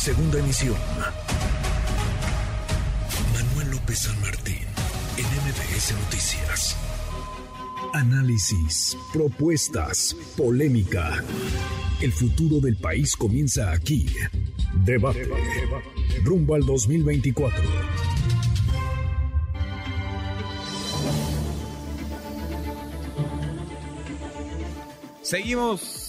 Segunda emisión. Manuel López San Martín, en MBS Noticias. Análisis, propuestas, polémica. El futuro del país comienza aquí. Debate. Rumbo al 2024. Seguimos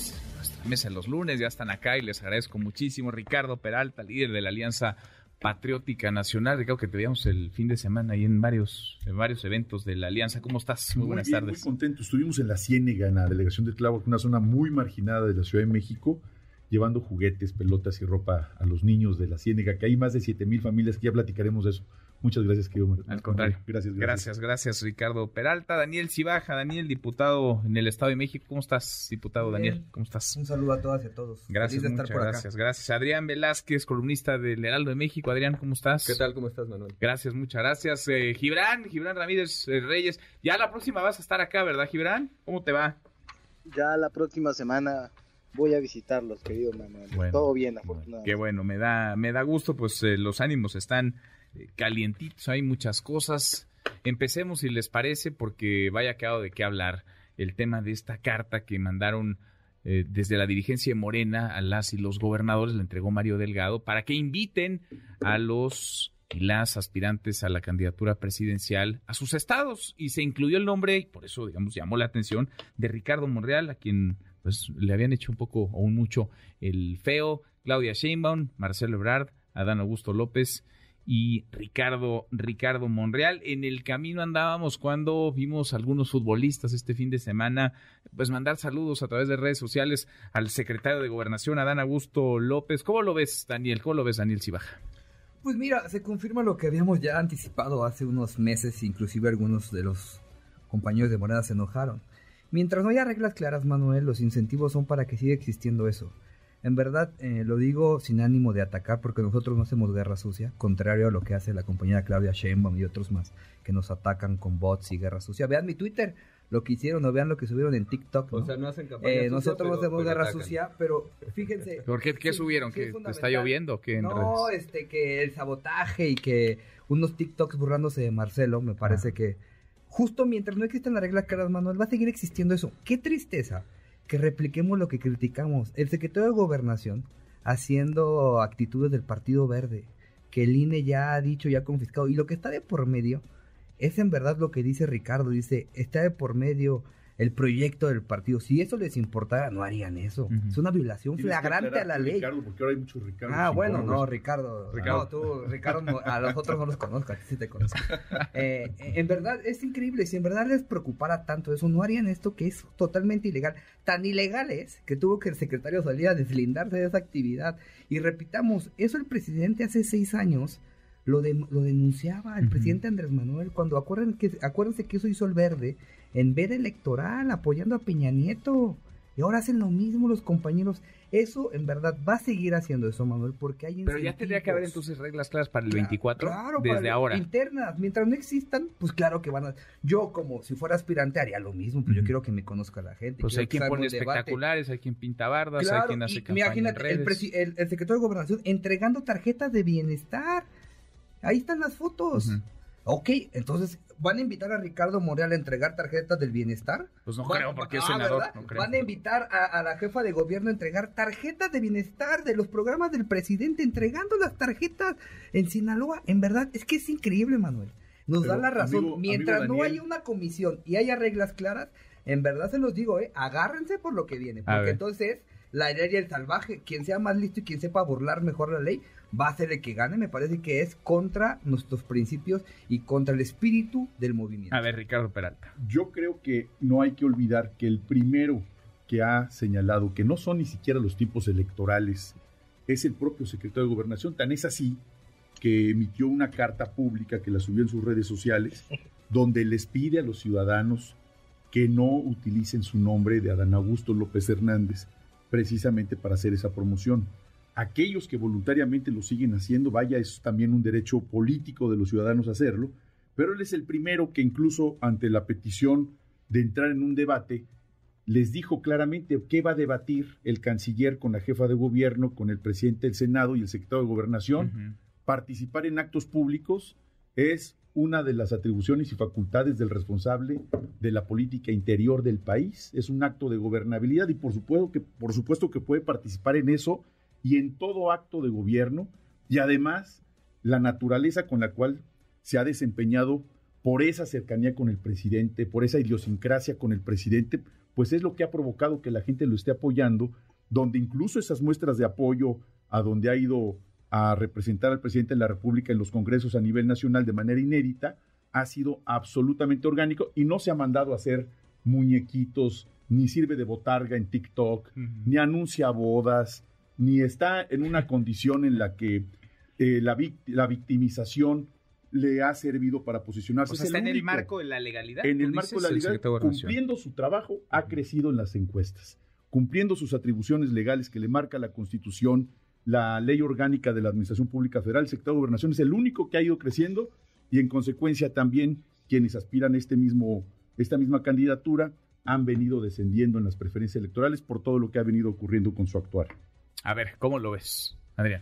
mesa los lunes, ya están acá y les agradezco muchísimo. Ricardo Peralta, líder de la Alianza Patriótica Nacional. Ricardo, que te veíamos el fin de semana ahí en varios, en varios eventos de la Alianza. ¿Cómo estás? Muy, buenas bien, tardes. Muy contento. Estuvimos en la Ciénega, en la delegación de Clavo, una zona muy marginada de la Ciudad de México, llevando juguetes, pelotas y ropa a los niños de la Ciénega, que hay más de 7 mil familias, que ya platicaremos de eso. Muchas gracias, querido Mar- Al contrario. Gracias, Gracias, gracias, Ricardo Peralta. Daniel Cibaja, Daniel, diputado en el Estado de México. ¿Cómo estás, diputado Daniel? ¿Cómo estás? Un saludo a todas y a todos. Gracias, Feliz de estar muchas por acá. gracias, gracias. Adrián Velázquez, columnista del Heraldo de México. Adrián, ¿cómo estás? ¿Qué tal? ¿Cómo estás, Manuel? Gracias, muchas gracias. Eh, Gibran, Gibran Ramírez eh, Reyes. Ya la próxima vas a estar acá, ¿verdad, Gibran? ¿Cómo te va? Ya la próxima semana voy a visitarlos, querido Manuel. Bueno. Todo bien, afortunadamente. Qué bueno, me da, me da gusto, pues eh, los ánimos están calientitos, hay muchas cosas. Empecemos, si les parece, porque vaya quedado de qué hablar el tema de esta carta que mandaron eh, desde la dirigencia de Morena a las y los gobernadores, le entregó Mario Delgado, para que inviten a los y las aspirantes a la candidatura presidencial a sus estados. Y se incluyó el nombre, y por eso, digamos, llamó la atención, de Ricardo Monreal, a quien pues le habían hecho un poco o un mucho el feo, Claudia Sheinbaum, Marcelo Ebrard, Adán Augusto López y Ricardo Ricardo Monreal. En el camino andábamos cuando vimos algunos futbolistas este fin de semana, pues mandar saludos a través de redes sociales al secretario de Gobernación, Adán Augusto López. ¿Cómo lo ves, Daniel? ¿Cómo lo ves, Daniel Cibaja? Pues mira, se confirma lo que habíamos ya anticipado hace unos meses, inclusive algunos de los compañeros de Morena se enojaron. Mientras no haya reglas claras, Manuel, los incentivos son para que siga existiendo eso. En verdad, eh, lo digo sin ánimo de atacar porque nosotros no hacemos guerra sucia, contrario a lo que hace la compañera Claudia Sheinbaum y otros más que nos atacan con bots y guerra sucia. Vean mi Twitter, lo que hicieron o vean lo que subieron en TikTok. O sea, no hacen campaña Eh, sucia, nosotros no hacemos pero guerra atacan. sucia, pero fíjense. ¿Por qué, qué sí, subieron? sí ¿Que es te está lloviendo? o ¿Qué en No, redes? este, que el sabotaje y que unos TikToks burlándose de Marcelo, me parece Ah. que justo mientras no existen las reglas claras, Manuel, va a seguir existiendo eso. Qué tristeza que repliquemos lo que criticamos. El secretario de Gobernación haciendo actitudes del Partido Verde, que el INE ya ha dicho, ya ha confiscado. Y lo que está de por medio es en verdad lo que dice Ricardo, dice, está de por medio el proyecto del partido. Si eso les importara, no harían eso. Es una violación Tienes flagrante a la ley. Ricardo, porque ahora hay muchos Ricardo. Ah, bueno, no, Ricardo. Ricardo. No, tú, Ricardo, no, a los otros no los conozco, a ti sí te conozco. Eh, en verdad, es increíble. Si en verdad les preocupara tanto eso, no harían esto que es totalmente ilegal. Tan ilegal es que tuvo que el secretario salir a deslindarse de esa actividad. Y repitamos, eso el presidente hace seis años lo, de- lo denunciaba, el presidente Andrés Manuel, cuando acuerden que, acuérdense que eso hizo el verde en veda electoral, apoyando a Peña Nieto. Y ahora hacen lo mismo los compañeros. Eso, en verdad, va a seguir haciendo eso, Manuel, porque hay Pero ya tendría que haber entonces reglas claras para el Claro, 24 claro, desde para- ahora. Internas, mientras no existan, pues claro que van a... Yo como si fuera aspirante haría lo mismo, pues yo quiero que me conozca la gente. Pues hay quien pone debate. espectaculares, hay quien pinta bardas, hay quien hace y campaña en imagínate, el, el- el secretario de Gobernación entregando tarjetas de bienestar. Ahí están las fotos. Ujú. Ok, entonces, ¿van a invitar a Ricardo Morel a entregar tarjetas del bienestar? Pues no creo, porque es Ah, senador. ¿verdad? no creo. Van a invitar a, a la jefa de gobierno a entregar tarjetas de bienestar de los programas del presidente, entregando las tarjetas en Sinaloa. En verdad, es que es increíble, Manuel. Nos Pero, da la razón. amigo- Mientras amigo no haya una comisión y haya reglas claras, en verdad se los digo, ¿eh? Agárrense por lo que viene. Porque entonces, la ley y el salvaje, quien sea más listo y quien sepa burlar mejor la ley, va a ser el que gane. Me parece que es contra nuestros principios y contra el espíritu del movimiento. A ver, Ricardo Peralta. Yo creo que no hay que olvidar que el primero que ha señalado que no son ni siquiera los tipos electorales es el propio secretario de Gobernación. Tan es así que emitió una carta pública que la subió en sus redes sociales, donde les pide a los ciudadanos que no utilicen su nombre de Adán Augusto López Hernández precisamente para hacer esa promoción. Aquellos que voluntariamente lo siguen haciendo, vaya, es también un derecho político de los ciudadanos hacerlo, pero él es el primero que incluso ante la petición de entrar en un debate, les dijo claramente qué va a debatir el canciller con la jefa de gobierno, con el presidente del Senado y el secretario de Gobernación. Participar en actos públicos es una de las atribuciones y facultades del responsable de la política interior del país. Es un acto de gobernabilidad y por supuesto que, por supuesto que puede participar en eso y en todo acto de gobierno y además la naturaleza con la cual se ha desempeñado por esa cercanía con el presidente, por esa idiosincrasia con el presidente, pues es lo que ha provocado que la gente lo esté apoyando, donde incluso esas muestras de apoyo a donde ha ido a representar al presidente de la República en los congresos a nivel nacional de manera inédita, ha sido absolutamente orgánico y no se ha mandado a hacer muñequitos, ni sirve de botarga en TikTok, ni anuncia bodas, ni está en una condición en la que eh, la, la victimización le ha servido para posicionarse. O sea, Es está en el marco de la legalidad. En el marco de la legalidad, cumpliendo su trabajo, ha crecido en las encuestas, cumpliendo sus atribuciones legales que le marca la Constitución, la ley orgánica de la Administración Pública Federal, el secretario de Gobernación es el único que ha ido creciendo y en consecuencia también quienes aspiran a este mismo, esta misma candidatura han venido descendiendo en las preferencias electorales por todo lo que ha venido ocurriendo con su actuar. A ver, ¿cómo lo ves, Adrián?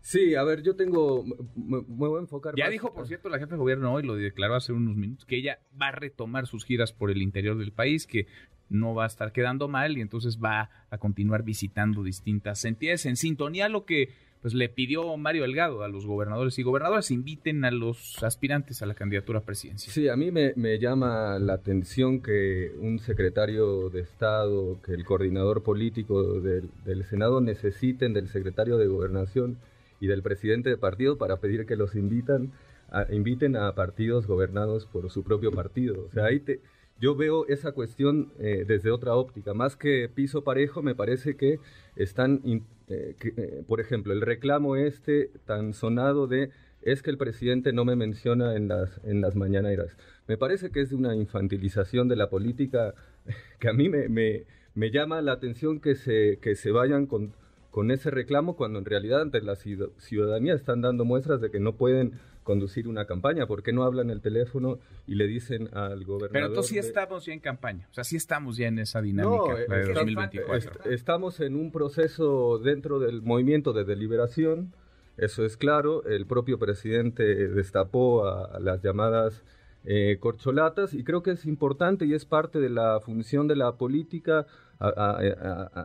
Sí, a ver, yo tengo. Me, me voy a enfocar. Ya más- dijo, por cierto, la jefa de gobierno hoy, lo declaró hace unos minutos, que ella va a retomar sus giras por el interior del país, que no va a estar quedando mal y entonces va a continuar visitando distintas entidades en sintonía a lo que pues le pidió Mario Delgado a los gobernadores y gobernadoras inviten a los aspirantes a la candidatura presidencial. Sí, a mí me, me llama la atención que un secretario de Estado, que el coordinador político del, del Senado necesiten del secretario de Gobernación y del presidente de partido para pedir que los invitan a- inviten a partidos gobernados por su propio partido. O sea, ahí te, yo veo esa cuestión eh, desde otra óptica. Más que piso parejo, me parece que están, eh, eh, por ejemplo, el reclamo este tan sonado de es que el presidente no me menciona en las, en las mañaneras. Me parece que es una infantilización de la política que a mí me, me, me llama la atención que se, que se vayan con, con ese reclamo cuando en realidad ante la ciud- ciudadanía están dando muestras de que no pueden conducir una campaña. ¿Por qué no hablan el teléfono y le dicen al gobernador? Pero entonces sí de- estamos ya en campaña, o sea, sí estamos ya en esa dinámica, no, de está- 2024. est- estamos en un proceso dentro del movimiento de deliberación, eso es claro. El propio presidente destapó a, a las llamadas eh, corcholatas y creo que es importante y es parte de la función de la política a-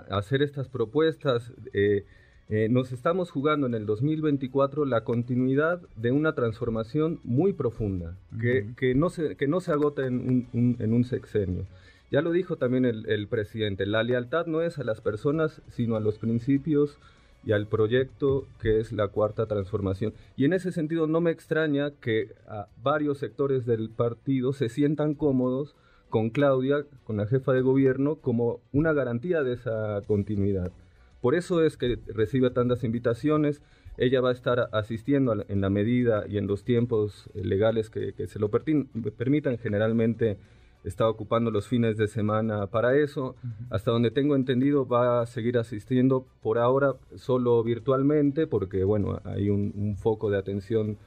a hacer estas propuestas. eh, eh, nos estamos jugando en el 2024 la continuidad de una transformación muy profunda, que, Ujú. que no, se, que no se agota en un, un- en un sexenio. Ya lo dijo también el, el presidente, la lealtad no es a las personas, sino a los principios y al proyecto que es la cuarta transformación. Y en ese sentido no me extraña que a varios sectores del partido se sientan cómodos con Claudia, con la jefa de gobierno, como una garantía de esa continuidad. Por eso es que recibe tantas invitaciones. Ella va a estar asistiendo en la medida y en los tiempos eh, legales que, que se lo permitan. Generalmente está ocupando los fines de semana para eso. Hasta donde tengo entendido va a seguir asistiendo por ahora solo virtualmente porque bueno, hay un, un foco de atención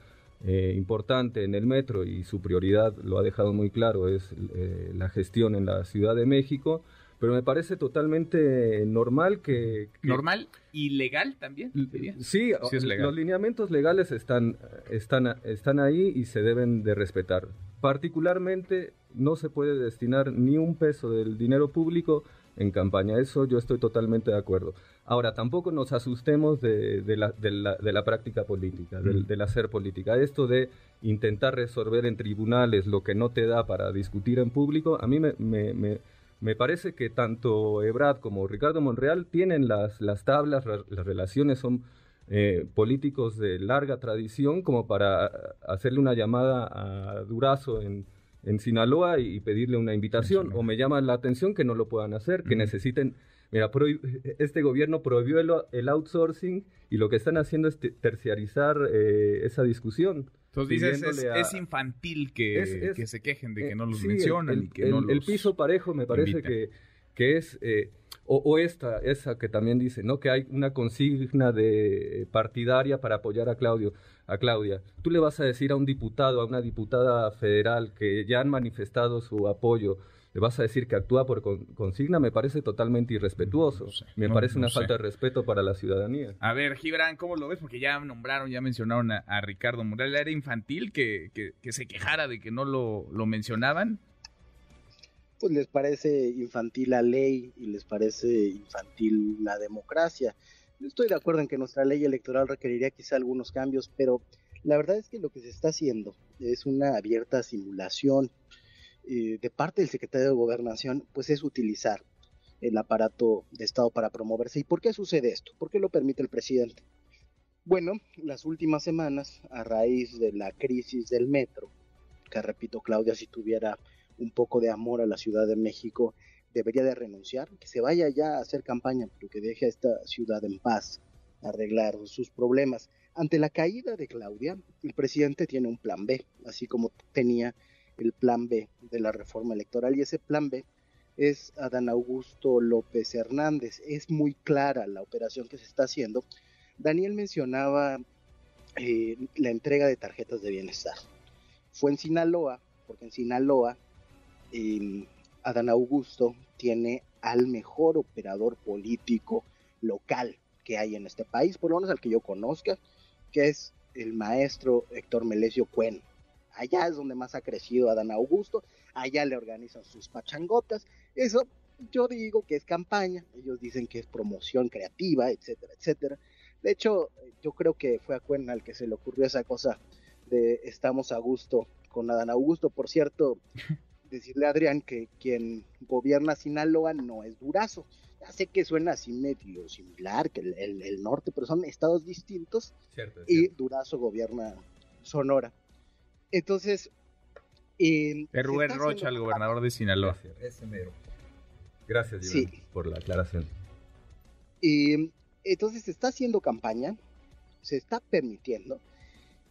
eh, importante en el metro y su prioridad, lo ha dejado muy claro, es eh, la gestión en la Ciudad de México. Pero me parece totalmente normal que... que- Normal y legal también, diría. Sí, Sí es legal. los lineamientos legales están, están, están ahí y se deben de respetar. Particularmente no se puede destinar ni un peso del dinero público en campaña. Eso yo estoy totalmente de acuerdo. Ahora, tampoco nos asustemos de, de la, de la- de la práctica política, del, del hacer política. Esto de intentar resolver en tribunales lo que no te da para discutir en público, a mí me, me- me- me parece que tanto Ebrard como Ricardo Monreal tienen las, las tablas, las relaciones son eh, políticos de larga tradición como para hacerle una llamada a Durazo en, en Sinaloa y pedirle una invitación. O me llama la atención que no lo puedan hacer, que necesiten... Mira, este gobierno prohibió el, el outsourcing y lo que están haciendo es te- terciarizar eh, esa discusión. Entonces dices, es, pidiéndole a- es infantil que, Es- que se quejen de que eh, no los sí, mencionan el, y que el- no el los... piso parejo me parece invitan. que, que es eh, o, o esta esa que también dice no que hay una consigna de partidaria para apoyar a Claudio a Claudia tú le vas a decir a un diputado a una diputada federal que ya han manifestado su apoyo le vas a decir que actúa por consigna, me parece totalmente irrespetuoso. me parece una falta de respeto para la ciudadanía. A ver, Gibran, ¿cómo lo ves? Porque ya nombraron, ya mencionaron a, Ricardo Morales. ¿Era infantil que, que, se quejara de que no lo, lo mencionaban? Pues les parece infantil la ley y les parece infantil la democracia. Estoy de acuerdo en que nuestra ley electoral requeriría quizá algunos cambios, pero la verdad es que lo que se está haciendo es una abierta simulación eh, de parte del secretario de Gobernación, pues es utilizar el aparato de Estado para promoverse. ¿Y por qué sucede esto? ¿Por qué lo permite el presidente? Bueno, las últimas semanas, a raíz de la crisis del metro, que repito, Claudia, si tuviera un poco de amor a la Ciudad de México, debería de renunciar, que se vaya ya a hacer campaña, pero que deje a esta ciudad en paz, arreglar sus problemas. Ante la caída de Claudia, el presidente tiene un plan B, así como tenía el plan B de la reforma electoral, y ese plan B es Adán Augusto López Hernández. Es muy clara la operación que se está haciendo. Daniel mencionaba eh, la entrega de tarjetas de bienestar. Fue en Sinaloa, porque en Sinaloa eh, Adán Augusto tiene al mejor operador político local que hay en este país, por lo menos al que yo conozca, que es el maestro Héctor Melesio Cuen. Allá es donde más ha crecido Adán Augusto, allá le organizan sus pachangotas. Eso yo digo que es campaña, ellos dicen que es promoción creativa, etcétera, etcétera. De hecho, yo creo que fue a Cuen al que se le ocurrió esa cosa de estamos a gusto con Adán Augusto. Por cierto, decirle a Adrián que quien gobierna Sinaloa no es Durazo. Ya sé que suena así medio similar que el, norte, pero son estados distintos. y Durazo gobierna Sonora. Entonces. Eh, es Rubén Rocha, el gobernador de Sinaloa. Ese mero. Gracias, por la aclaración. Y entonces se está haciendo campaña, se está permitiendo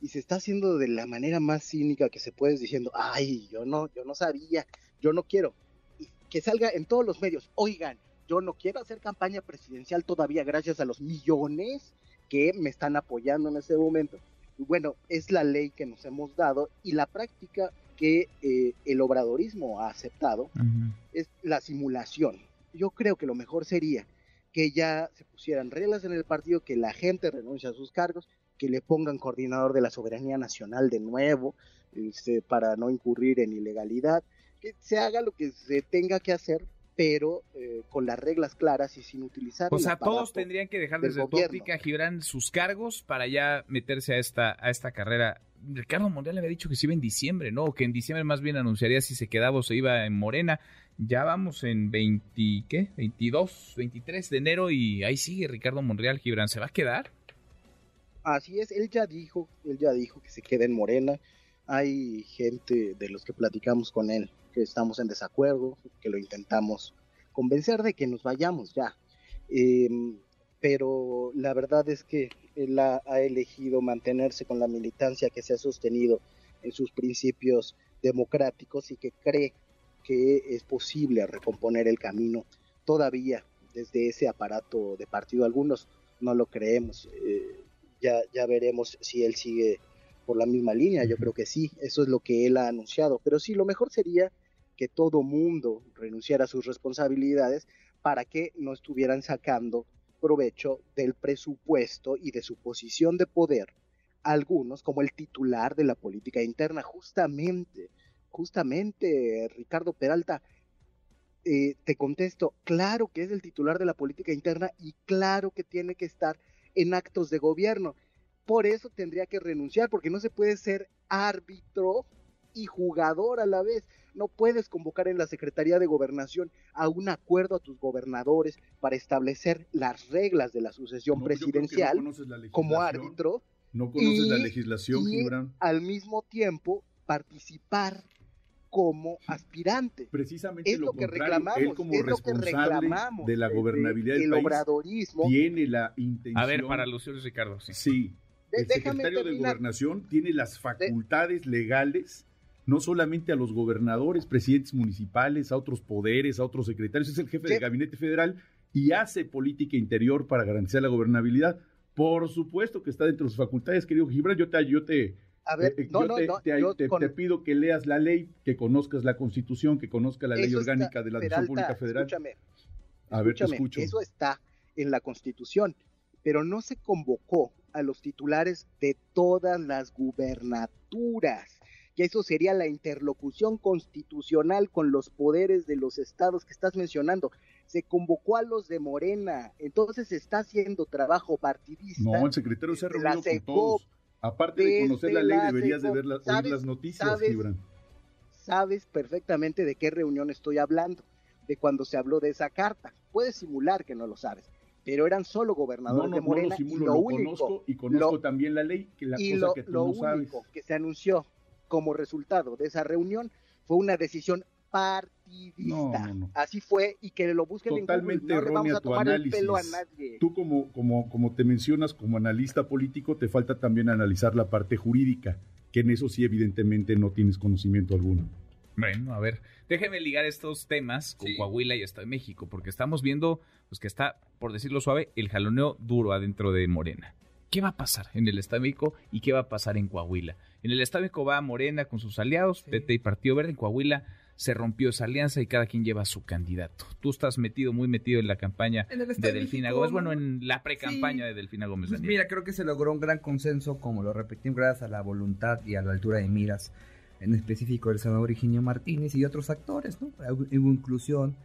y se está haciendo de la manera más cínica que se puede diciendo, ay, yo no, yo no sabía, yo no quiero. Y que salga en todos los medios, oigan, yo no quiero hacer campaña presidencial todavía gracias a los millones que me están apoyando en este momento. Bueno, es la ley que nos hemos dado y la práctica que eh, el obradorismo ha aceptado es la simulación. Yo creo que lo mejor sería que ya se pusieran reglas en el partido, que la gente renuncie a sus cargos, que le pongan coordinador de la soberanía nacional de nuevo, este, para no incurrir en ilegalidad, que se haga lo que se tenga que hacer, pero eh, con las reglas claras y sin utilizar. O sea, todos tendrían que dejar desde tu óptica, Gibran, sus cargos para ya meterse a esta, a esta carrera. Ricardo Monreal había dicho que se iba en diciembre, ¿no? Que en diciembre más bien anunciaría si se quedaba o se iba en Morena. Ya vamos en 20, ¿qué? 22, 23 de enero y ahí sigue Ricardo Monreal, Gibran. ¿Se va a quedar? Así es, él ya dijo, él ya dijo que se quede en Morena. Hay gente de los que platicamos con él que estamos en desacuerdo, que lo intentamos convencer de que nos vayamos ya. Em, pero la verdad es que él ha, elegido mantenerse con la militancia que se ha sostenido en sus principios democráticos y que cree que es posible recomponer el camino todavía desde ese aparato de partido. Algunos no lo creemos. Eh, ya, ya veremos si él sigue por la misma línea. Yo creo que sí, eso es lo que él ha anunciado. Pero sí, lo mejor sería que todo mundo renunciara a sus responsabilidades para que no estuvieran sacando provecho del presupuesto y de su posición de poder algunos como el titular de la política interna. Justamente, justamente, Ricardo Peralta, eh, te contesto, claro que es el titular de la política interna y claro que tiene que estar en actos de gobierno. Por eso tendría que renunciar, porque no se puede ser árbitro y jugador a la vez. No puedes convocar en la Secretaría de Gobernación a un acuerdo a tus gobernadores para establecer las reglas de la sucesión presidencial como árbitro. No conoces la legislación, y Al mismo tiempo, participar como aspirante. Precisamente lo, que reclamamos, él como responsable de la gobernabilidad del país obradorismo, tiene la intención. A ver, para Lucio Ricardo, sí. Sí. El secretario de Gobernación tiene las facultades legales no solamente a los gobernadores, presidentes municipales, a otros poderes, a otros secretarios, es el jefe del gabinete federal y hace política interior para garantizar la gobernabilidad. Por supuesto que está dentro de sus facultades, querido Gibran, yo te, yo te A ver, Eh, no, yo no, te, no, te- yo te- con- te pido que leas la ley, que conozcas la constitución, que conozcas la ley está- orgánica de la Administración Pública Federal. Escúchame, A ver, te escucho. eso está en la Constitución, pero no se convocó a los titulares de todas las gubernaturas. Que eso sería la interlocución constitucional con los poderes de los estados que estás mencionando. Se convocó a los de Morena, entonces se está haciendo trabajo partidista. No, el secretario se ha reunido con todos. Aparte de conocer la ley, la deberías de ver la- oír ¿Sabes- las noticias, sabes- Gibran. sabes perfectamente de qué reunión estoy hablando, de cuando se habló de esa carta. Puedes simular que no lo sabes, pero eran solo No, gobernadores no, de no Morena lo simulo, y lo lo único, conozco y conozco lo- también la ley, que la y cosa lo, que tú lo no sabes. único que se anunció como resultado de esa reunión fue una decisión partidista. No, no, no. Así fue y que lo busquen Totalmente en Google. No vamos a tu tomar el pelo a análisis. nadie. Tú como, como, como te mencionas como analista político, te falta también analizar la parte jurídica, que en eso sí evidentemente no tienes conocimiento alguno. Bueno, a ver, déjeme ligar estos temas con Coahuila y Estado de México, porque estamos viendo pues que está, por decirlo suave, el jaloneo duro adentro de Morena. ¿Qué va a pasar en el Estado de México y qué va a pasar en Coahuila? En el Estado de México va Morena con sus aliados, Sí. PT y Partido Verde. En Coahuila se rompió esa alianza y cada quien lleva su candidato. Tú estás metido, muy metido en la campaña En el de Delfina México, Gómez, bueno, en la pre-campaña Sí. de Delfina Gómez Pues mira, creo que se logró un gran consenso, como lo repetimos, gracias a la voluntad y a la altura de miras, en específico del senador Higinio Martínez y otros actores, ¿no? Hubo inclusión.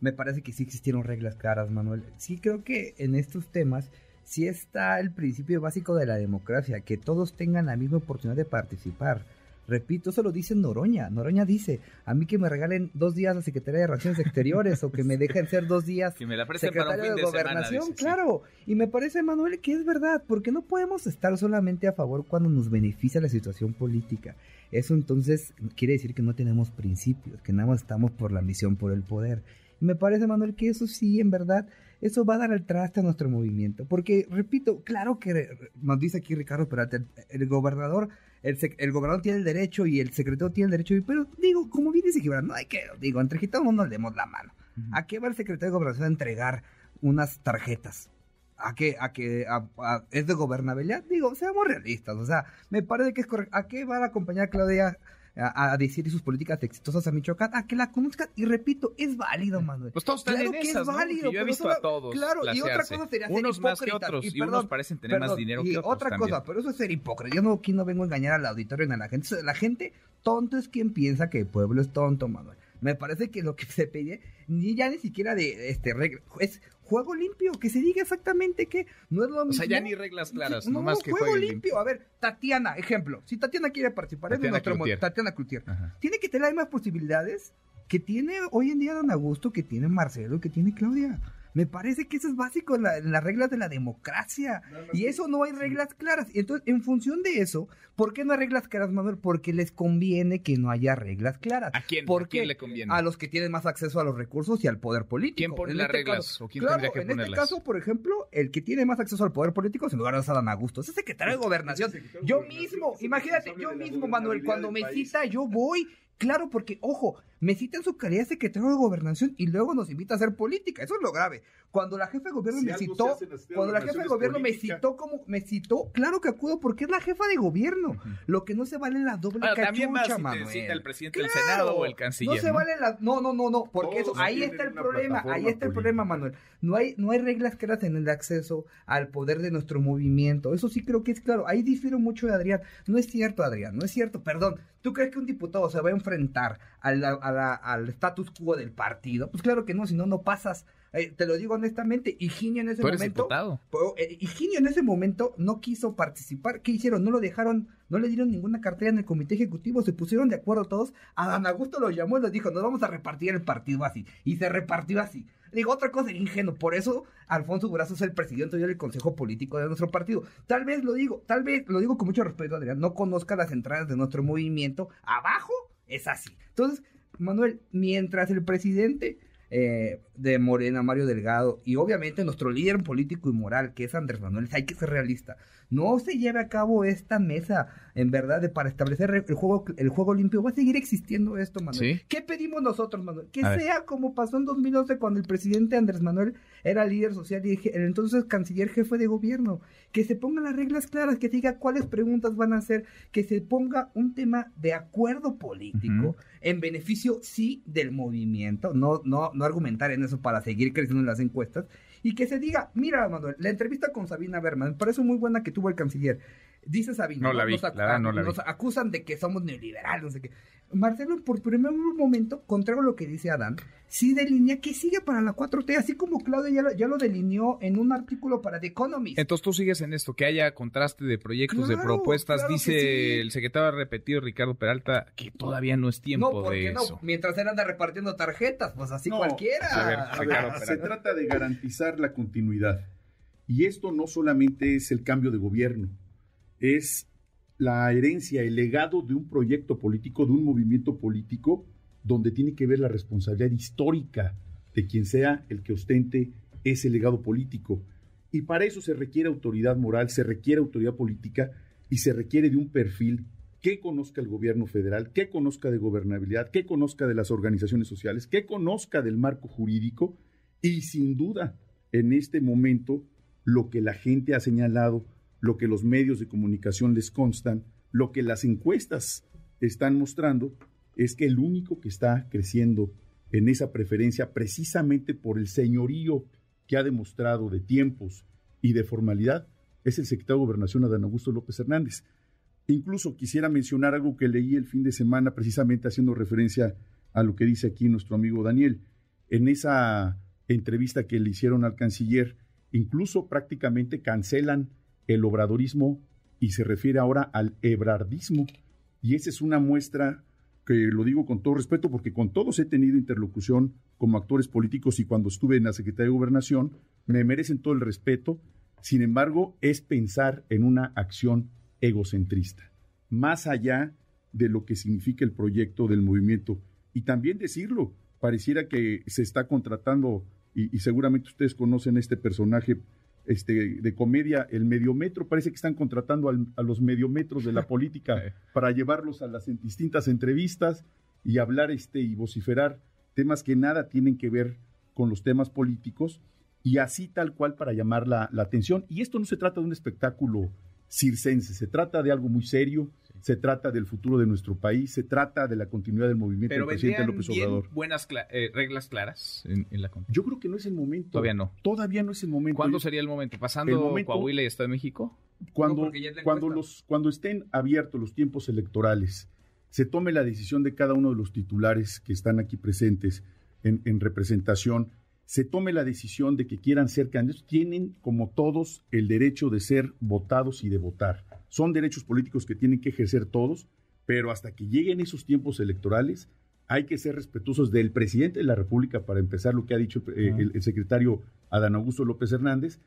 Me parece que sí existieron reglas claras, Manuel. Sí creo que en estos temas sí está el principio básico de la democracia, que todos tengan la misma oportunidad de participar. Repito, eso lo dice Noroña. Noroña dice, a mí que me regalen dos días la Secretaría de Relaciones Exteriores o que me dejen ser dos días que me la fin de de semana. gobernación, dice, sí. claro. Y me parece, Manuel, que es verdad, porque no podemos estar solamente a favor cuando nos beneficia la situación política. Eso entonces quiere decir que no tenemos principios, que nada más estamos por la ambición, por el poder. Y me parece, Manuel, que eso sí, en verdad, eso va a dar al traste a nuestro movimiento. Porque, repito, claro que nos dice aquí Ricardo Peralta, el, el gobernador, el, el gobernador tiene el derecho y el secretario tiene el derecho, y- pero digo, como bien dice Gibran, no hay que, digo, entre gitanos no nos demos la mano. ¿A qué va el secretario de Gobernación a entregar unas tarjetas? ¿A qué? ¿A qué? a- a- ¿Es de gobernabilidad? Digo, seamos realistas. O sea, me parece que es correcto. ¿A qué va la compañera Claudia a, a decir sus políticas exitosas a Michoacán? A que la conozcan. Y repito, es válido, Manuel. Pues todos están Claro en que es esas, ¿no? válido, Que yo he pero visto solo- a todos claro, y otra cosa sería ser Unos más que otros, y y, unos parecen tener más dinero y que otros otra también. cosa, pero eso es ser hipócrita. Yo no, aquí no vengo a engañar al auditorio ni a la gente. La gente tonto es quien piensa que el pueblo es tonto, Manuel. Me parece que lo que se pide, ni ya ni siquiera de este regla, es juego limpio, que se diga exactamente que no es lo mismo. O sea, ya ni reglas claras, no, nomás que juego limpio. A ver, Tatiana, ejemplo. Si Tatiana quiere participar, es de Tatiana nuestro mo- Cloutier. Tatiana Cloutier. Ajá. Tiene que tener las mismas posibilidades que tiene hoy en día Don Augusto, que tiene Marcelo, que tiene Claudia. Me parece que eso es básico en, la- en las reglas de la democracia. Y eso no hay reglas claras. Y entonces, en función de eso, ¿por qué no hay reglas claras, Manuel? Porque les conviene que no haya reglas claras. ¿A quién, ¿Por ¿A quién qué? le conviene? A los que tienen más acceso a los recursos y al poder político. ¿Quién pone En las este reglas? caso- ¿O quién claro, tendría que en este caso, por ejemplo, el que tiene más acceso al poder político, sin lugar a Adán Augusto. Es el secretario de Gobernación. Yo mismo, imagínate, yo mismo, Manuel, cuando me cita, yo voy. Claro, porque, ojo, me cita en su calidad de secretario de Gobernación y luego nos invita a hacer política. Eso es lo grave. Cuando la jefa de gobierno Si me citó, cuando la jefa de gobierno me citó como, me citó, claro que acudo porque es la jefa de gobierno. Lo que no se vale es la doble Bueno, cachucha, también más si te Manuel. cita el presidente Claro. del Senado o el canciller. No se ¿no? vale la... No, no, no, no, porque Todos eso, ahí está el problema, ahí está el problema, política. Manuel. No hay, no hay reglas claras en el acceso al poder de nuestro movimiento. Eso sí creo que es claro. Ahí difiero mucho de Adrián. No es cierto, Adrián, no es cierto. Perdón, ¿tú crees que un diputado se va a enfrentar a la- a al status quo del partido? Pues claro que no, si no, no pasas. Eh, te lo digo honestamente, Higinio en ese Tú eres momento... diputado. Pero, eh, Higinio en ese momento no quiso participar. ¿Qué hicieron? No lo dejaron, no le dieron ninguna cartera en el comité ejecutivo. Se pusieron de acuerdo todos. Adán Augusto lo llamó y le dijo: Nos vamos a repartir el partido así. Y se repartió así. Digo, otra cosa ingenuo. Por eso Alfonso Durazo es el presidente del consejo político de nuestro partido. Tal vez lo digo, tal vez lo digo con mucho respeto, Adrián. No conozca las entradas de nuestro movimiento. Abajo es así. Entonces, Manuel, mientras el presidente. eh, de Morena, Mario Delgado, y obviamente nuestro líder político y moral, que es Andrés Manuel, hay que ser realista. No se lleve a cabo esta mesa, en verdad, de para establecer el juego, el juego limpio. Va a seguir existiendo esto, Manuel. ¿Qué pedimos nosotros, Manuel? Que sea como pasó en 2011 cuando el presidente Andrés Manuel era líder social y el entonces canciller jefe de gobierno. Que se pongan las reglas claras, que se diga cuáles preguntas van a hacer, que se ponga un tema de acuerdo político en beneficio, sí, del movimiento, no, no, no argumentar en eso para seguir creciendo en las encuestas, y que se diga, mira, Manuel, la entrevista con Sabina Berman, me parece muy buena que tuvo el canciller. Dice Sabina, no la vi, nos, acusan de que somos neoliberales, no sé qué. Marcelo, por primer momento, contrario a lo que dice Adán, sí delinea que sigue para la 4T, así como Claudia ya lo, delineó en un artículo para The Economist. Entonces tú sigues en esto, que haya contraste de proyectos, de propuestas. dice el secretario repetido Ricardo Peralta que todavía no es tiempo de eso. Mientras él anda repartiendo tarjetas, pues así cualquiera. se trata de garantizar la continuidad. Y esto no solamente es el cambio de gobierno, es la herencia, el legado de un proyecto político, de un movimiento político, donde tiene que ver la responsabilidad histórica de quien sea el que ostente ese legado político. Y para eso se requiere autoridad moral, se requiere autoridad política y se requiere de un perfil que conozca el gobierno federal, que conozca de gobernabilidad, que conozca de las organizaciones sociales, que conozca del marco jurídico y sin duda en este momento lo que la gente ha señalado lo que los medios de comunicación les constan, lo que las encuestas están mostrando, es que el único que está creciendo en esa preferencia precisamente por el señorío que ha demostrado de tiempos y de formalidad es el secretario de Gobernación Adán Augusto López Hernández. Incluso quisiera mencionar algo que leí el fin de semana precisamente haciendo referencia a lo que dice aquí nuestro amigo Daniel. En esa entrevista que le hicieron al canciller, incluso prácticamente cancelan el obradorismo y se refiere ahora al ebrardismo. Y esa es una muestra que lo digo con todo respeto porque con todos he tenido interlocución como actores políticos y cuando estuve en la Secretaría de Gobernación me merecen todo el respeto. Sin embargo, es pensar en una acción egocentrista, más allá de lo que significa el proyecto del movimiento. Y también decirlo, pareciera que se está contratando, y, y seguramente ustedes conocen este personaje este, de comedia, el mediometro, parece que están contratando a los mediometros de la política para llevarlos a las distintas entrevistas y hablar este, y vociferar temas que nada tienen que ver con los temas políticos y así tal cual para llamar la, la atención. Y esto no se trata de un espectáculo circense, se trata de algo muy serio, se trata del futuro de nuestro país, se trata de la continuidad del movimiento del presidente López Obrador. buenas eh, reglas claras en, la Yo creo que no es el momento. Todavía no. Todavía no es el momento. ¿Cuándo sería el momento? ¿Pasando Coahuila y Estado de México? Cuando, cuando, los, cuando estén abiertos los tiempos electorales, se tome la decisión de cada uno de los titulares que están aquí presentes en, en representación se tome la decisión de que quieran ser candidatos, tienen como todos el derecho de ser votados y de votar. Son derechos políticos que tienen que ejercer todos, pero hasta que lleguen esos tiempos electorales hay que ser respetuosos del presidente de la República, para empezar lo que ha dicho eh, el, secretario Adán Augusto López Hernández,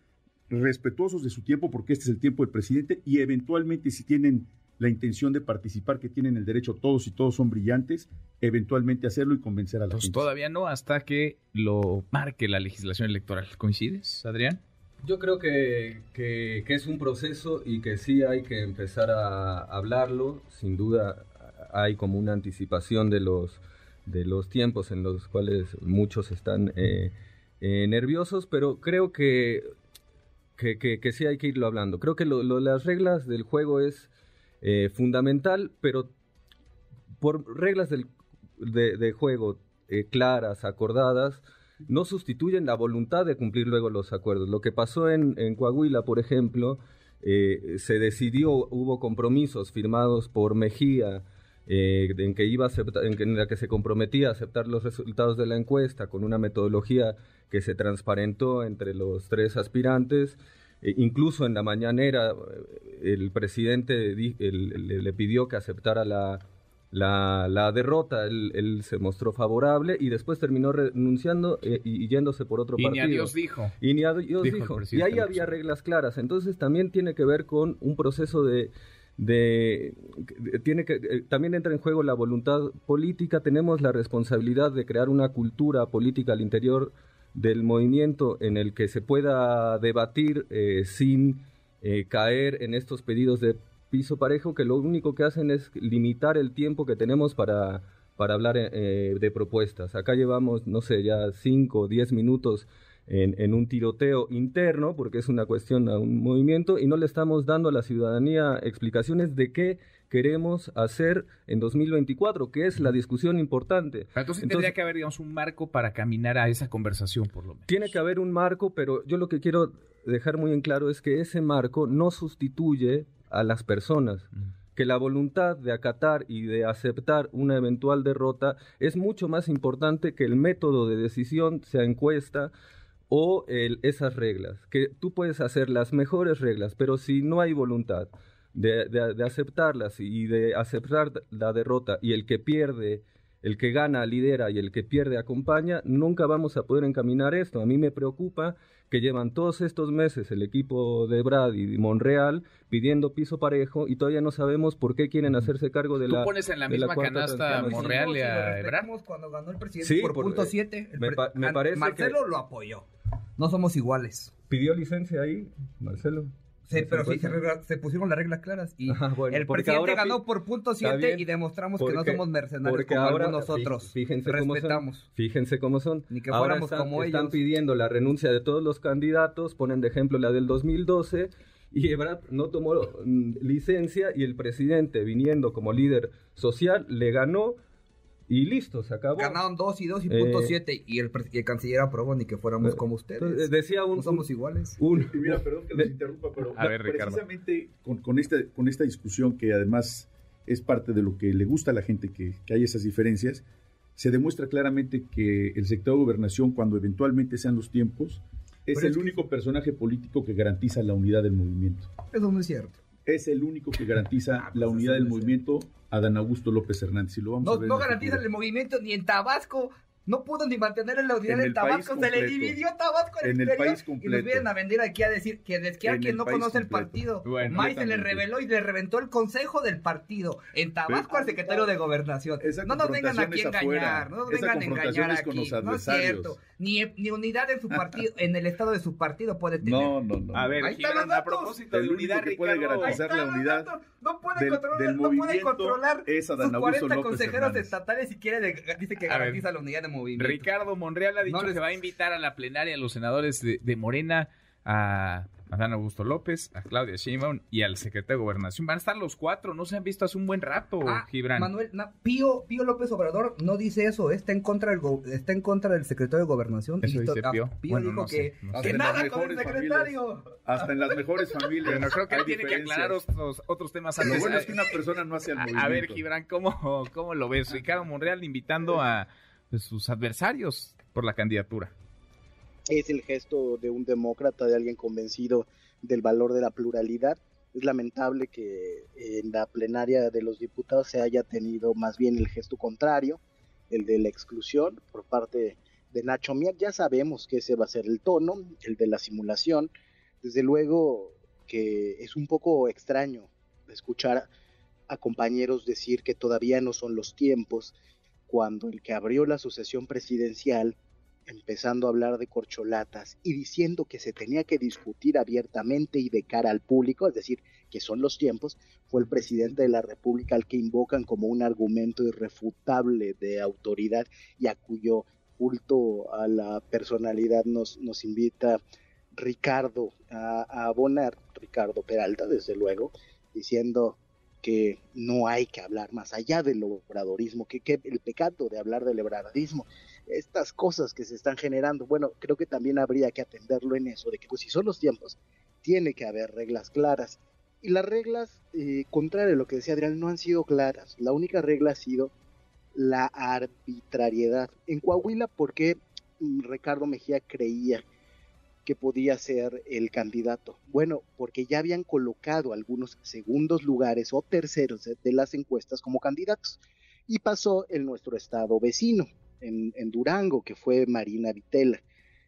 respetuosos de su tiempo porque este es el tiempo del presidente y eventualmente si tienen la intención de participar, que tienen el derecho todos y todos son brillantes, eventualmente hacerlo y convencer a la pues Todavía no, hasta que lo marque la legislación electoral. ¿Coincides, Adrián? Yo creo que, que, es un proceso y que sí hay que empezar a hablarlo. Sin duda hay como una anticipación de los, de los tiempos en los cuales muchos están eh, eh, nerviosos, pero creo que, que, que, sí hay que irlo hablando. Creo que las reglas del juego es eh, fundamental, pero por reglas de, juego eh, claras, acordadas, no sustituyen la voluntad de cumplir luego los acuerdos. Lo que pasó en, Coahuila, por ejemplo, eh, se decidió, hubo compromisos firmados por Mejía, en, que iba en, en la que se comprometía a aceptar los resultados de la encuesta con una metodología que se transparentó entre los tres aspirantes eh, incluso en la mañanera eh, el presidente le pidió que aceptara la, la, derrota, él, se mostró favorable y después terminó renunciando eh, y, yéndose por otro partido. Y ni a Dios dijo. Y ni a Dios dijo. Y ahí había reglas claras. Entonces también tiene que ver con un proceso de... de tiene que también entra en juego la voluntad política tenemos la responsabilidad de crear una cultura política al interior del movimiento en el que se pueda debatir eh, sin eh, caer en estos pedidos de piso parejo que lo único que hacen es limitar el tiempo que tenemos para, para hablar eh, de propuestas. Acá llevamos, no sé, ya 5 o 10 minutos en, un tiroteo interno, porque es una cuestión a un movimiento, y no le estamos dando a la ciudadanía explicaciones de qué queremos hacer en 2024, que es la discusión importante. Entonces, tendría que haber, digamos, un marco para caminar a esa conversación, por lo menos. Tiene que haber un marco, pero yo lo que quiero dejar muy en claro es que ese marco no sustituye a las personas. que la voluntad de acatar y de aceptar una eventual derrota es mucho más importante que el método de decisión, sea encuesta, o esas reglas, que tú puedes hacer las mejores reglas, pero si no hay voluntad de, de, aceptarlas y de aceptar la derrota y el que pierde, el que gana lidera y el que pierde acompaña, nunca vamos a poder encaminar esto. A mí me preocupa que llevan todos estos meses el equipo de Brad y Monreal pidiendo piso parejo y todavía no sabemos por qué quieren hacerse cargo de ¿Tú la. pones en la misma canasta Monreal y a Ebrard? cuando ganó el presidente por, punto 7, me, parece Marcelo lo apoyó. No somos iguales. ¿Pidió licencia ahí, Marcelo? Sí, pero sí se, pusieron las reglas claras y el presidente ganó por punto 7 y demostramos que no somos mercenarios como ahora, nosotros. Fíjense Respetamos. Cómo son, fíjense cómo son. Ni que fuéramos están, como están pidiendo la renuncia de todos los candidatos, ponen de ejemplo la del 2012 y Ebrard no tomó mm, licencia y el presidente viniendo como líder social le ganó y listo, se acabó. Ganaron 2 y 2 y punto 7 eh, y, el, canciller aprobó ni que fuéramos eh, como ustedes. decía un, no somos iguales. Un, mira, perdón que los interrumpa, pero precisamente con, con, esta, con esta discusión que además es parte de lo que le gusta a la gente que, que hay esas diferencias, se demuestra claramente que el sector de gobernación, cuando eventualmente sean los tiempos, es el único personaje político que garantiza la unidad del movimiento. Eso no es cierto es el único que garantiza ah, pues la unidad del movimiento, Adán Augusto López Hernández. Y lo vamos no, a ver no garantiza el movimiento ni en Tabasco, no pudo ni mantener la unidad en, Tabasco, se le dividió Tabasco en, el, país completo. Y nos vienen a vender aquí a decir que es que quien no conoce el partido. Bueno, se le reveló y le reventó el consejo del partido. En Tabasco al secretario de Gobernación. No nos vengan aquí a engañar, no nos vengan a engañar aquí. No es cierto. Ni, ni unidad en su partido, en el estado de su partido puede tener. No, no, no. A ver, ahí están los datos. a propósito de unidad, que puede garantizar la unidad no puede controlar, no puede controlar sus 40 consejeros estatales y quiere dice que garantiza la unidad de movimiento. Ricardo Monreal ha dicho que va a invitar a la plenaria a los senadores de, de Morena a Adán Augusto López, a Claudia Sheinbaum y al secretario de Gobernación. Van a estar los cuatro, no se han visto hace un buen rato, ah, Gibran. Manuel, Pío, Pío, López Obrador no dice eso, está en contra del, está en contra del secretario de Gobernación. Eso dice ah, Pío. Dijo que, que nada con el secretario. hasta en las mejores familias. no creo que él tiene que aclarar otros, otros temas antes. Lo bueno es que una persona no hace el movimiento. A ver, Gibran, ¿cómo, cómo lo ves? Ricardo Monreal invitando a pues, sus adversarios por la candidatura es el gesto de un demócrata, de alguien convencido del valor de la pluralidad. Es lamentable que en la plenaria de los diputados se haya tenido más bien el gesto contrario, el de la exclusión por parte de Nacho Mier. Ya sabemos que ese va a ser el tono, el de la simulación. Desde luego que es un poco extraño escuchar a compañeros decir que todavía no son los tiempos, cuando el que abrió la sucesión presidencial empezando a hablar de corcholatas y diciendo que se tenía que discutir abiertamente y de cara al público, es decir, que son los tiempos, fue el presidente de la República al que invocan como un argumento irrefutable de autoridad y a cuyo culto a la personalidad nos, nos invita Ricardo a, abonar, Ricardo Peralta, desde luego, diciendo que no hay que hablar más allá del obradorismo, que, el pecado de hablar del obradorismo estas cosas que se están generando, bueno, creo que también habría que atenderlo en eso, de que pues si son los tiempos, tiene que haber reglas claras. Y las reglas, eh, contrario a lo que decía Adrián, no han sido claras. La única regla ha sido la arbitrariedad. En Coahuila, ¿por qué mm, Ricardo Mejía creía que podía ser el candidato? Bueno, porque ya habían colocado algunos segundos lugares o terceros de las encuestas como candidatos. Y pasó en nuestro estado vecino en, Durango, que fue Marina Vitela.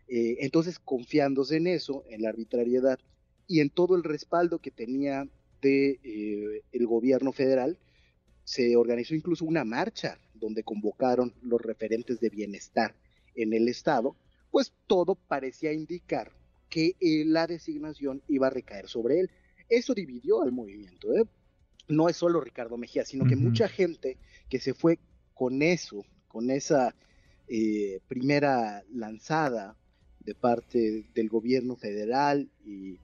Eh, entonces, confiándose en eso, en la arbitrariedad y en todo el respaldo que tenía de eh, el gobierno federal, se organizó incluso una marcha donde convocaron los referentes de bienestar en el estado pues todo parecía indicar que eh, la designación iba a recaer sobre él. Eso dividió al movimiento. ¿eh? No es solo Ricardo Mejía, sino que mucha gente que se fue con eso, con esa eh, primera lanzada de parte del gobierno federal y,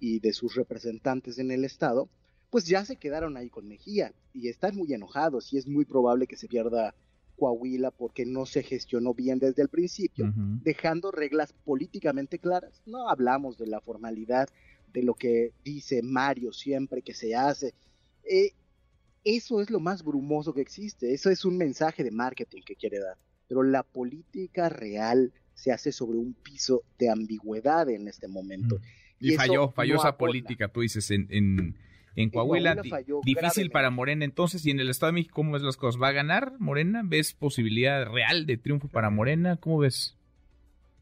y de sus representantes en el Estado, pues ya se quedaron ahí con Mejía y están muy enojados y es muy probable que se pierda Coahuila porque no se gestionó bien desde el principio, dejando reglas políticamente claras. No hablamos de la formalidad, de lo que dice Mario siempre que se hace. Eh, eso es lo más brumoso que existe, eso es un mensaje de marketing que quiere dar, pero la política real se hace sobre un piso de ambigüedad en este momento. Y, falló, falló esa política, tú dices, en, en en Coahuila, difícil para Morena entonces, y en el Estado de México, ¿cómo ves las cosas? ¿Va a ganar Morena? ¿Ves posibilidad real de triunfo para Morena? ¿Cómo ves?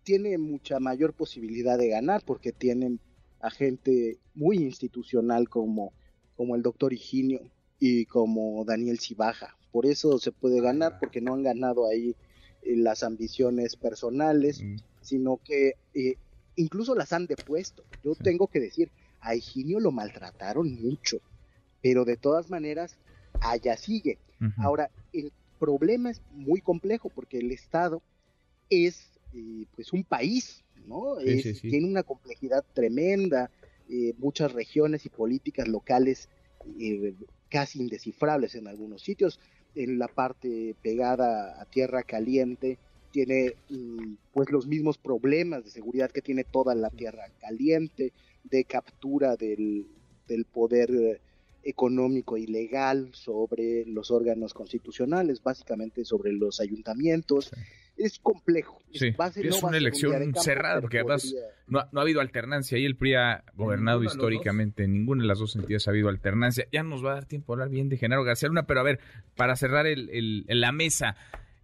Tiene mucha mayor posibilidad de ganar porque tienen a gente muy institucional como, como el doctor Higinio y como Daniel Cibaja. Por eso se puede ganar porque no han ganado ahí eh, las ambiciones personales, mm. sino que eh, incluso las han depuesto. Yo tengo que decir, a Higinio lo maltrataron mucho, pero de todas maneras, allá sigue. Ahora, el problema es muy complejo porque el Estado es eh, pues un país, ¿no? Tiene una complejidad tremenda, eh, muchas regiones y políticas locales eh, casi indescifrables en algunos sitios. En la parte pegada a tierra caliente tiene mm, pues los mismos problemas de seguridad que tiene toda la tierra caliente de captura del, poder eh, económico y legal sobre los órganos constitucionales, básicamente sobre los ayuntamientos. Es complejo. Es, una elección cerrada, porque además no, ha, habido alternancia. Y el PRI ha gobernado históricamente. En ninguna de las dos sentidos ha habido alternancia. Ya nos va a dar tiempo a hablar bien de Genaro García Luna, pero a ver, para cerrar el, la mesa,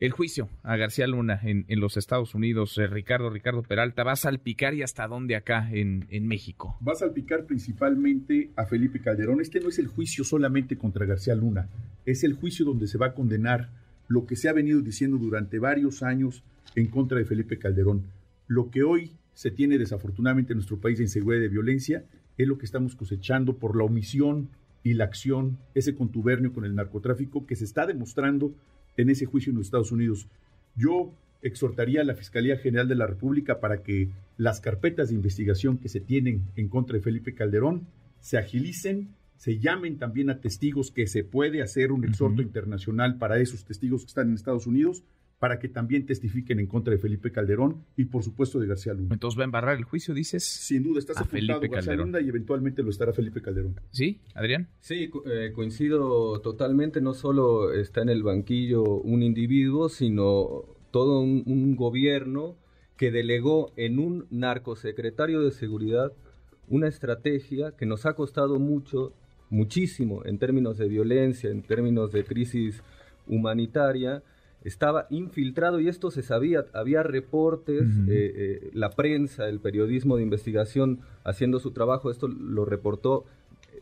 el juicio a García Luna en, los Estados Unidos, eh, Ricardo, Ricardo Peralta, ¿va a salpicar y hasta dónde acá en, México? Va a salpicar principalmente a Felipe Calderón. Este no es el juicio solamente contra García Luna, es el juicio donde se va a condenar lo que se ha venido diciendo durante varios años en contra de Felipe Calderón. Lo que hoy se tiene desafortunadamente en nuestro país de inseguridad y de violencia es lo que estamos cosechando por la omisión y la acción, ese contubernio con el narcotráfico que se está demostrando en ese juicio en los Estados Unidos. Yo exhortaría a la Fiscalía General de la República para que las carpetas de investigación que se tienen en contra de Felipe Calderón se agilicen, se llamen también a testigos que se puede hacer un exhorto internacional para esos testigos que están en Estados Unidos para que también testifiquen en contra de Felipe Calderón y por supuesto de García Luna. Entonces va a embarrar el juicio, dices. Sin duda, está sepultado García Luna y eventualmente lo estará Felipe Calderón. ¿Sí, Adrián? Sí, eh, coincido totalmente, no solo está en el banquillo un individuo, sino todo un, gobierno que delegó en un narcosecretario de seguridad una estrategia que nos ha costado mucho, muchísimo en términos de violencia, en términos de crisis humanitaria, estaba infiltrado y esto se sabía, había reportes, eh, eh, la prensa, el periodismo de investigación haciendo su trabajo, esto lo reportó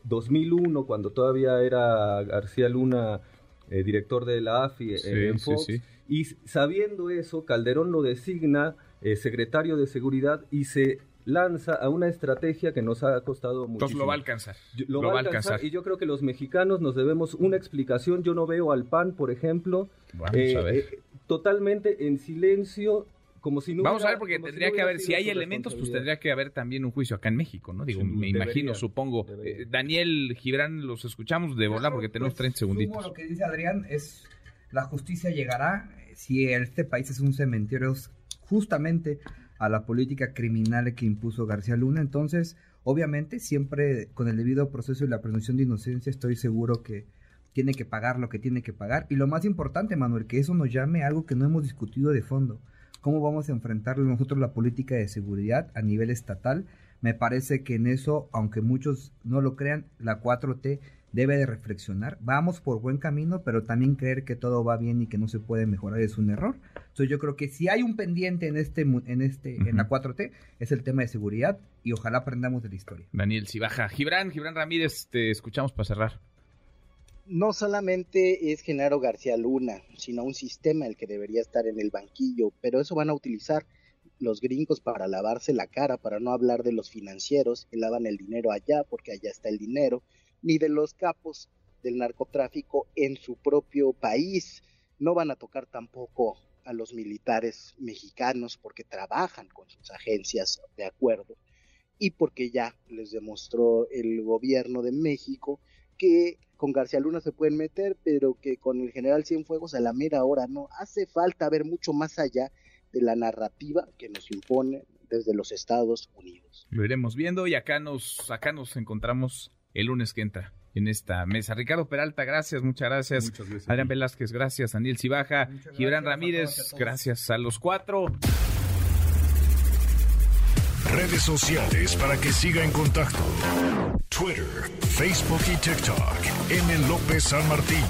2001 cuando todavía era García Luna eh, director de la AFI en Fox, y sabiendo eso, Calderón lo designa secretario de seguridad y se lanza a una estrategia que nos ha costado mucho. Entonces lo va a alcanzar. Lo, va a alcanzar, y yo creo que los mexicanos nos debemos una explicación. Yo no veo al PAN, por ejemplo, eh, eh, totalmente en silencio como si no Vamos a ver, porque tendría que haber, si hay elementos, pues tendría que haber también un juicio acá en México, ¿no? Digo, me imagino, supongo. Eh, Daniel Gibran, los escuchamos de volar porque tenemos 30 segunditos. Lo que dice Adrián es, la justicia llegará si este país es un cementerio justamente a la política criminal que impuso García Luna. Entonces, obviamente, siempre con el debido proceso y la presunción de inocencia, estoy seguro que tiene que pagar lo que tiene que pagar. Y lo más importante, Manuel, que eso nos llame a algo que no hemos discutido de fondo. ¿Cómo vamos a enfrentar nosotros la política de seguridad a nivel estatal? Me parece que en eso, aunque muchos no lo crean, la 4T debe de reflexionar. Vamos por buen camino, pero también creer que todo va bien y que no se puede mejorar es un error. Entonces yo creo que si hay un pendiente en este en este en la 4T es el tema de seguridad y ojalá aprendamos de la historia. Daniel si baja. Gibran, Gibran Ramírez, te escuchamos para cerrar. No solamente es Genaro García Luna, sino un sistema el que debería estar en el banquillo, pero eso van a utilizar los gringos para lavarse la cara, para no hablar de los financieros que lavan el dinero allá, porque allá está el dinero, ni de los capos del narcotráfico en su propio país. No van a tocar tampoco a los militares mexicanos porque trabajan con sus agencias de acuerdo y porque ya les demostró el gobierno de México que con García Luna se pueden meter, pero que con el general Cienfuegos a la mera hora no. Hace falta ver mucho más allá de la narrativa que nos impone desde los Estados Unidos. Lo iremos viendo y acá nos, acá nos encontramos el lunes que entra en esta mesa. Ricardo Peralta, gracias, muchas gracias. Adrián Velázquez, gracias. Daniel Cibaja, Gibran Ramírez, gracias a los cuatro. Redes sociales para que siga en contacto: Twitter, Facebook y TikTok. M. López San Martín.